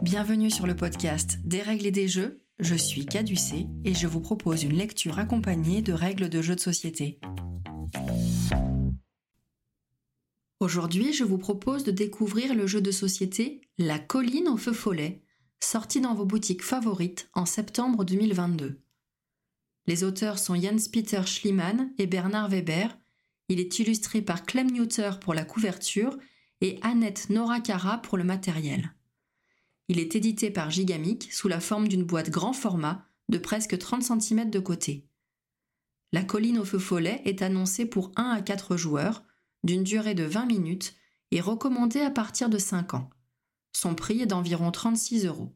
Bienvenue sur le podcast Des règles et des jeux. Je suis Caducée et je vous propose une lecture accompagnée de règles de jeux de société. Aujourd'hui, je vous propose de découvrir le jeu de société La colline au feu follet, sorti dans vos boutiques favorites en septembre 2022. Les auteurs sont Jens-Peter Schliemann et Bernard Weber. Il est illustré par Clem Newter pour la couverture et Annette Norakara pour le matériel. Il est édité par Gigamic sous la forme d'une boîte grand format de presque 30 cm de côté. La colline au feu follet est annoncée pour 1 à 4 joueurs, d'une durée de 20 minutes et recommandée à partir de 5 ans. Son prix est d'environ 36 euros.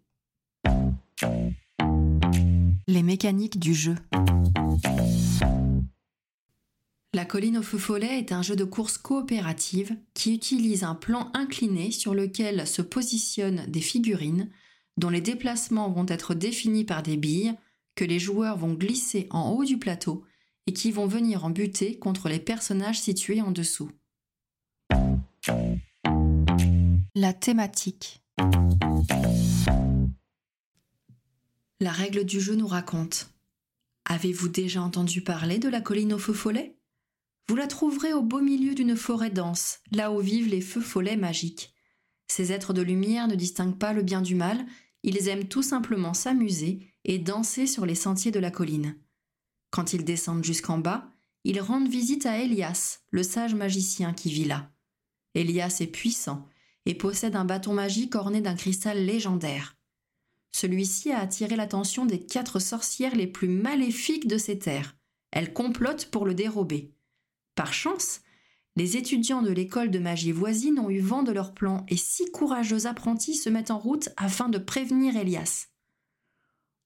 Les mécaniques du jeu. La colline au feu follet est un jeu de course coopérative qui utilise un plan incliné sur lequel se positionnent des figurines dont les déplacements vont être définis par des billes que les joueurs vont glisser en haut du plateau et qui vont venir en buter contre les personnages situés en dessous. La thématique. La règle du jeu nous raconte. Avez-vous déjà entendu parler de la colline au feu follet? Vous la trouverez au beau milieu d'une forêt dense, là où vivent les feux follets magiques. Ces êtres de lumière ne distinguent pas le bien du mal, ils aiment tout simplement s'amuser et danser sur les sentiers de la colline. Quand ils descendent jusqu'en bas, ils rendent visite à Elias, le sage magicien qui vit là. Elias est puissant et possède un bâton magique orné d'un cristal légendaire. Celui-ci a attiré l'attention des quatre sorcières les plus maléfiques de ces terres. Elles complotent pour le dérober. Par chance, les étudiants de l'école de magie voisine ont eu vent de leur plan et six courageux apprentis se mettent en route afin de prévenir Elias.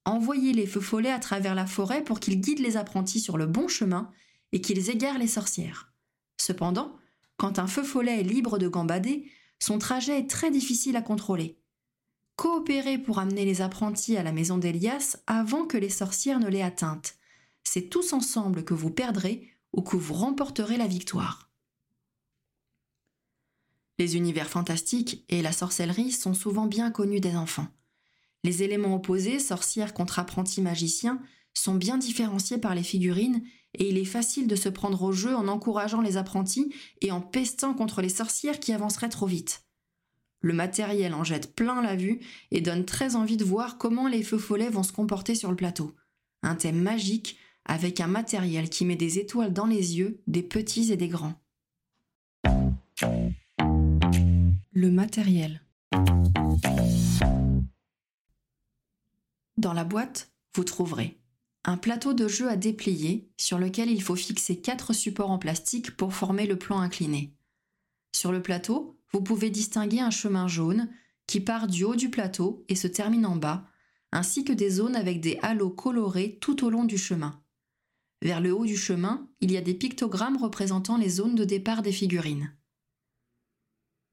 Envoyez les feux follets à travers la forêt pour qu'ils guident les apprentis sur le bon chemin et qu'ils égarent les sorcières. Cependant, quand un feu follet est libre de gambader, son trajet est très difficile à contrôler. Coopérez pour amener les apprentis à la maison d'Elias avant que les sorcières ne l'aient atteinte. C'est tous ensemble que vous perdrez ou que vous remporterez la victoire. Les univers fantastiques et la sorcellerie sont souvent bien connus des enfants. Les éléments opposés, sorcières contre apprentis magiciens, sont bien différenciés par les figurines et il est facile de se prendre au jeu en encourageant les apprentis et en pestant contre les sorcières qui avanceraient trop vite. Le matériel en jette plein la vue et donne très envie de voir comment les feux follets vont se comporter sur le plateau. Un thème magique avec un matériel qui met des étoiles dans les yeux des petits et des grands. Le matériel. Dans la boîte, vous trouverez un plateau de jeu à déplier sur lequel il faut fixer quatre supports en plastique pour former le plan incliné. Sur le plateau, vous pouvez distinguer un chemin jaune qui part du haut du plateau et se termine en bas, ainsi que des zones avec des halos colorés tout au long du chemin. Vers le haut du chemin, il y a des pictogrammes représentant les zones de départ des figurines.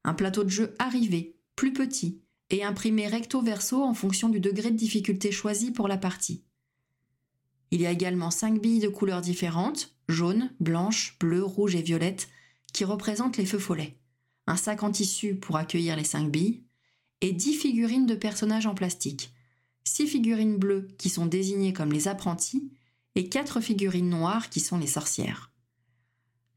Un plateau de jeu arrivé, plus petit, et imprimé recto verso en fonction du degré de difficulté choisi pour la partie. Il y a également cinq billes de couleurs différentes, jaune, blanche, bleu, rouge et violette, qui représentent les feux follets, un sac en tissu pour accueillir les cinq billes, et dix figurines de personnages en plastique, six figurines bleues qui sont désignées comme les apprentis et quatre figurines noires qui sont les sorcières.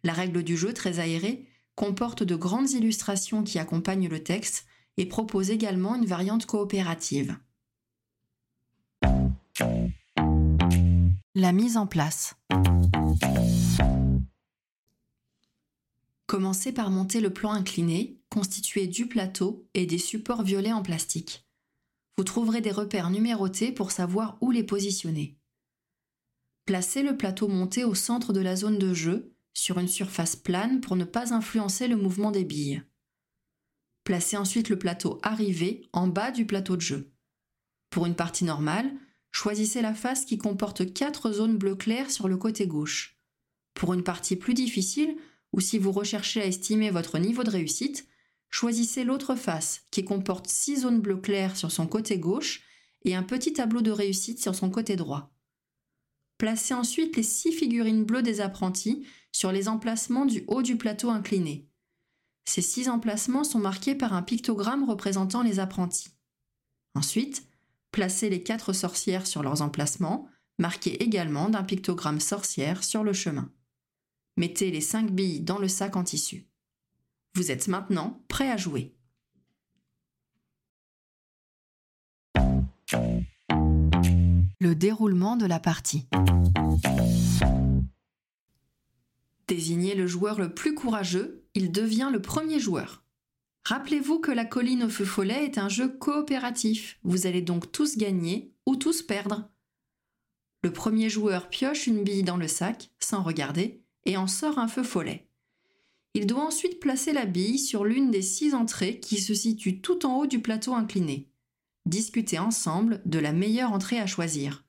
La règle du jeu, très aérée, comporte de grandes illustrations qui accompagnent le texte et propose également une variante coopérative. La mise en place. Commencez par monter le plan incliné, constitué du plateau et des supports violets en plastique. Vous trouverez des repères numérotés pour savoir où les positionner. Placez le plateau monté au centre de la zone de jeu, sur une surface plane pour ne pas influencer le mouvement des billes. Placez ensuite le plateau arrivé en bas du plateau de jeu. Pour une partie normale, choisissez la face qui comporte quatre zones bleu clair sur le côté gauche. Pour une partie plus difficile, ou si vous recherchez à estimer votre niveau de réussite, choisissez l'autre face qui comporte six zones bleu clair sur son côté gauche et un petit tableau de réussite sur son côté droit. Placez ensuite les six figurines bleues des apprentis sur les emplacements du haut du plateau incliné. Ces six emplacements sont marqués par un pictogramme représentant les apprentis. Ensuite, placez les quatre sorcières sur leurs emplacements, marqués également d'un pictogramme sorcière sur le chemin. Mettez les cinq billes dans le sac en tissu. Vous êtes maintenant prêt à jouer. Le déroulement de la partie. Désignez le joueur le plus courageux, il devient le premier joueur. Rappelez-vous que la colline au feu follet est un jeu coopératif, vous allez donc tous gagner ou tous perdre. Le premier joueur pioche une bille dans le sac, sans regarder, et en sort un feu follet. Il doit ensuite placer la bille sur l'une des six entrées qui se situent tout en haut du plateau incliné. Discutez ensemble de la meilleure entrée à choisir.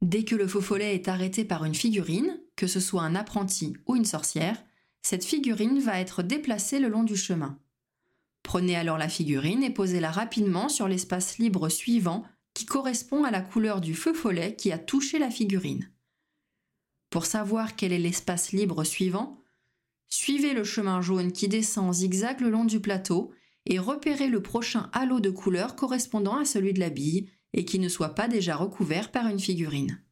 Dès que le faux follet est arrêté par une figurine, que ce soit un apprenti ou une sorcière, cette figurine va être déplacée le long du chemin. Prenez alors la figurine et posez-la rapidement sur l'espace libre suivant qui correspond à la couleur du feu follet qui a touché la figurine. Pour savoir quel est l'espace libre suivant, suivez le chemin jaune qui descend en zigzag le long du plateau et repérez le prochain halo de couleur correspondant à celui de la bille et qui ne soit pas déjà recouvert par une figurine.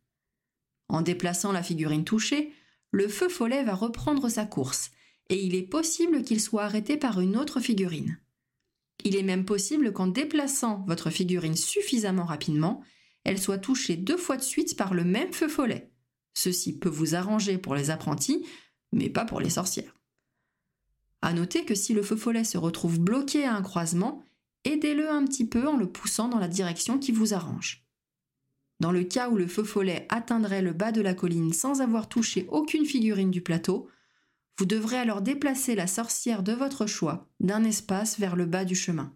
En déplaçant la figurine touchée, le feu follet va reprendre sa course, et il est possible qu'il soit arrêté par une autre figurine. Il est même possible qu'en déplaçant votre figurine suffisamment rapidement, elle soit touchée deux fois de suite par le même feu follet. Ceci peut vous arranger pour les apprentis, mais pas pour les sorcières. À noter que si le feu follet se retrouve bloqué à un croisement, aidez-le un petit peu en le poussant dans la direction qui vous arrange. Dans le cas où le feu follet atteindrait le bas de la colline sans avoir touché aucune figurine du plateau, vous devrez alors déplacer la sorcière de votre choix d'un espace vers le bas du chemin.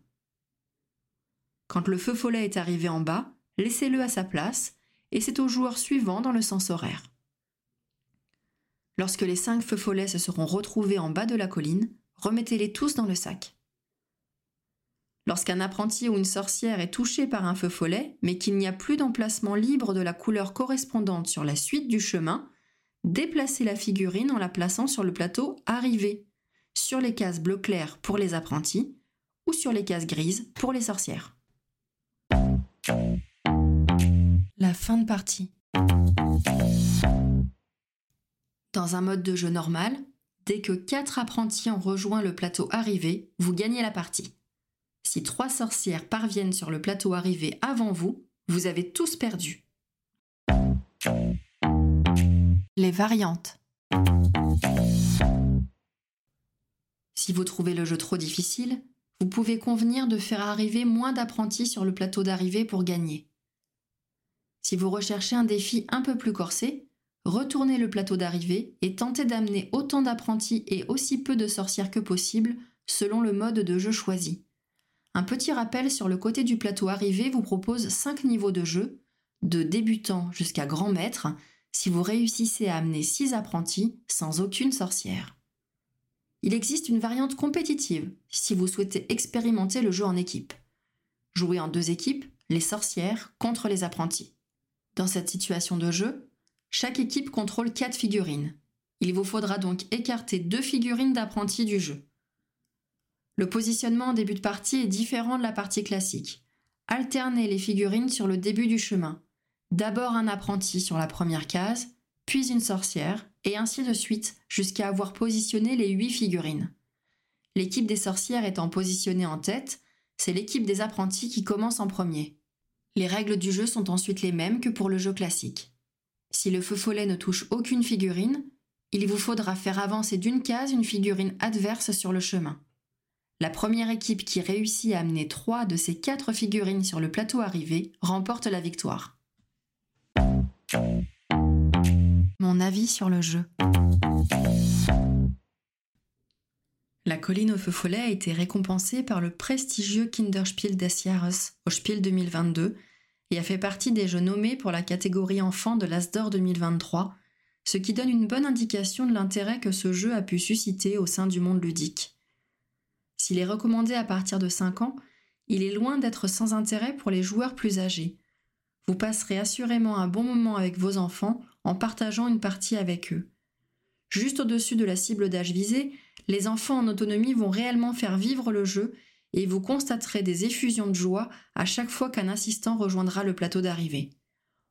Quand le feu follet est arrivé en bas, laissez-le à sa place et c'est au joueur suivant dans le sens horaire. Lorsque les cinq feux follets se seront retrouvés en bas de la colline, remettez-les tous dans le sac. Lorsqu'un apprenti ou une sorcière est touché par un feu follet, mais qu'il n'y a plus d'emplacement libre de la couleur correspondante sur la suite du chemin, déplacez la figurine en la plaçant sur le plateau arrivé, sur les cases bleu clair pour les apprentis ou sur les cases grises pour les sorcières. La fin de partie. Dans un mode de jeu normal, dès que quatre apprentis ont rejoint le plateau arrivé, vous gagnez la partie. Si trois sorcières parviennent sur le plateau arrivé avant vous, vous avez tous perdu. Les variantes. Si vous trouvez le jeu trop difficile, vous pouvez convenir de faire arriver moins d'apprentis sur le plateau d'arrivée pour gagner. Si vous recherchez un défi un peu plus corsé, retournez le plateau d'arrivée et tentez d'amener autant d'apprentis et aussi peu de sorcières que possible selon le mode de jeu choisi. Un petit rappel sur le côté du plateau arrivé vous propose 5 niveaux de jeu, de débutant jusqu'à grand maître, si vous réussissez à amener 6 apprentis sans aucune sorcière. Il existe une variante compétitive si vous souhaitez expérimenter le jeu en équipe. Jouez en deux équipes, les sorcières contre les apprentis. Dans cette situation de jeu, chaque équipe contrôle 4 figurines. Il vous faudra donc écarter deux figurines d'apprentis du jeu. Le positionnement en début de partie est différent de la partie classique. Alternez les figurines sur le début du chemin. D'abord un apprenti sur la première case, puis une sorcière, et ainsi de suite jusqu'à avoir positionné les huit figurines. L'équipe des sorcières étant positionnée en tête, c'est l'équipe des apprentis qui commence en premier. Les règles du jeu sont ensuite les mêmes que pour le jeu classique. Si le feu follet ne touche aucune figurine, il vous faudra faire avancer d'une case une figurine adverse sur le chemin. La première équipe qui réussit à amener trois de ces quatre figurines sur le plateau arrivé remporte la victoire. Mon avis sur le jeu. La colline au feu follet a été récompensée par le prestigieux Kinderspiel des Jahres au Spiel 2022 et a fait partie des jeux nommés pour la catégorie enfant de l'Asdor 2023, ce qui donne une bonne indication de l'intérêt que ce jeu a pu susciter au sein du monde ludique. S'il est recommandé à partir de 5 ans, il est loin d'être sans intérêt pour les joueurs plus âgés. Vous passerez assurément un bon moment avec vos enfants en partageant une partie avec eux. Juste au-dessus de la cible d'âge visée, les enfants en autonomie vont réellement faire vivre le jeu et vous constaterez des effusions de joie à chaque fois qu'un assistant rejoindra le plateau d'arrivée.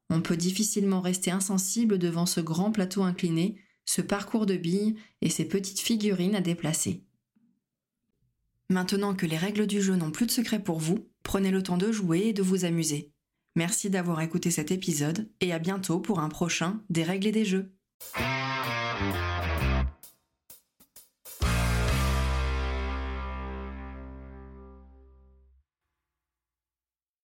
On peut difficilement rester insensible devant ce grand plateau incliné, ce parcours de billes et ces petites figurines à déplacer. Maintenant que les règles du jeu n'ont plus de secret pour vous, prenez le temps de jouer et de vous amuser. Merci d'avoir écouté cet épisode et à bientôt pour un prochain Des règles et des jeux.